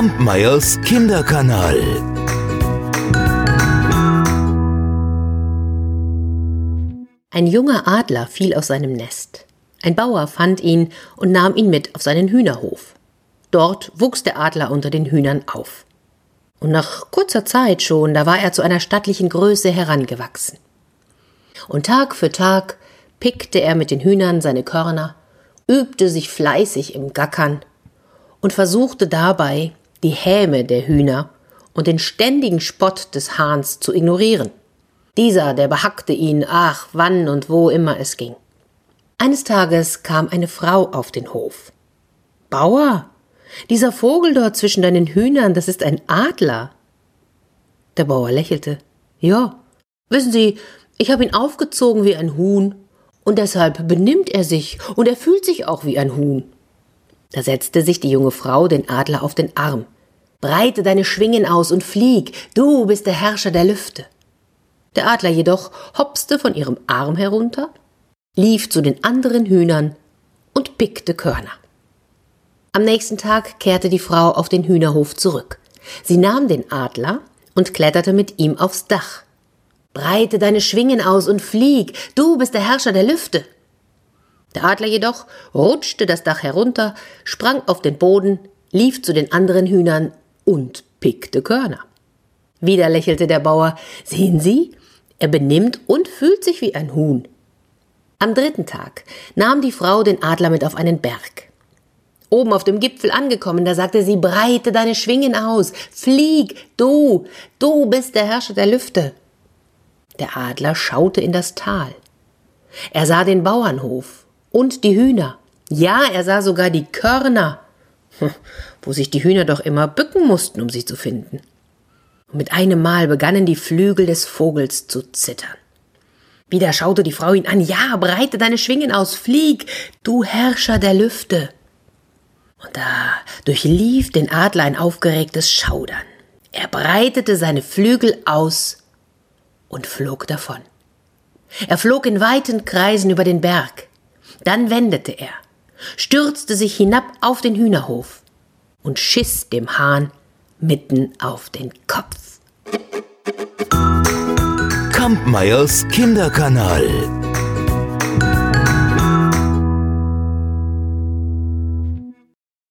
Kampmeyers Kinderkanal. Ein junger Adler fiel aus seinem Nest. Ein Bauer fand ihn und nahm ihn mit auf seinen Hühnerhof. Dort wuchs der Adler unter den Hühnern auf. Und nach kurzer Zeit schon, da war er zu einer stattlichen Größe herangewachsen. Und Tag für Tag pickte er mit den Hühnern seine Körner, übte sich fleißig im Gackern und versuchte dabei, die Häme der Hühner und den ständigen Spott des Hahns zu ignorieren. Dieser, der behackte ihn, ach, wann und wo immer es ging. Eines Tages kam eine Frau auf den Hof. Bauer, dieser Vogel dort zwischen deinen Hühnern, das ist ein Adler. Der Bauer lächelte. Ja, wissen Sie, ich habe ihn aufgezogen wie ein Huhn, und deshalb benimmt er sich, und er fühlt sich auch wie ein Huhn. Da setzte sich die junge Frau den Adler auf den Arm. Breite deine Schwingen aus und flieg, du bist der Herrscher der Lüfte. Der Adler jedoch hopste von ihrem Arm herunter, lief zu den anderen Hühnern und pickte Körner. Am nächsten Tag kehrte die Frau auf den Hühnerhof zurück. Sie nahm den Adler und kletterte mit ihm aufs Dach. Breite deine Schwingen aus und flieg, du bist der Herrscher der Lüfte. Der Adler jedoch rutschte das Dach herunter, sprang auf den Boden, lief zu den anderen Hühnern und pickte Körner. Wieder lächelte der Bauer. Sehen Sie, er benimmt und fühlt sich wie ein Huhn. Am dritten Tag nahm die Frau den Adler mit auf einen Berg. Oben auf dem Gipfel angekommen, da sagte sie, breite deine Schwingen aus, flieg, du, du bist der Herrscher der Lüfte. Der Adler schaute in das Tal. Er sah den Bauernhof und die Hühner. Ja, er sah sogar die Körner, hm, wo sich die Hühner doch immer bücken mussten, um sie zu finden. Und mit einem Mal begannen die Flügel des Vogels zu zittern. Wieder schaute die Frau ihn an. Ja, breite deine Schwingen aus, flieg, du Herrscher der Lüfte. Und da durchlief den Adler ein aufgeregtes Schaudern. Er breitete seine Flügel aus und flog davon. Er flog in weiten Kreisen über den Berg. Dann wendete er, stürzte sich hinab auf den Hühnerhof und schiss dem Hahn mitten auf den Kopf. Kampmeyers Kinderkanal.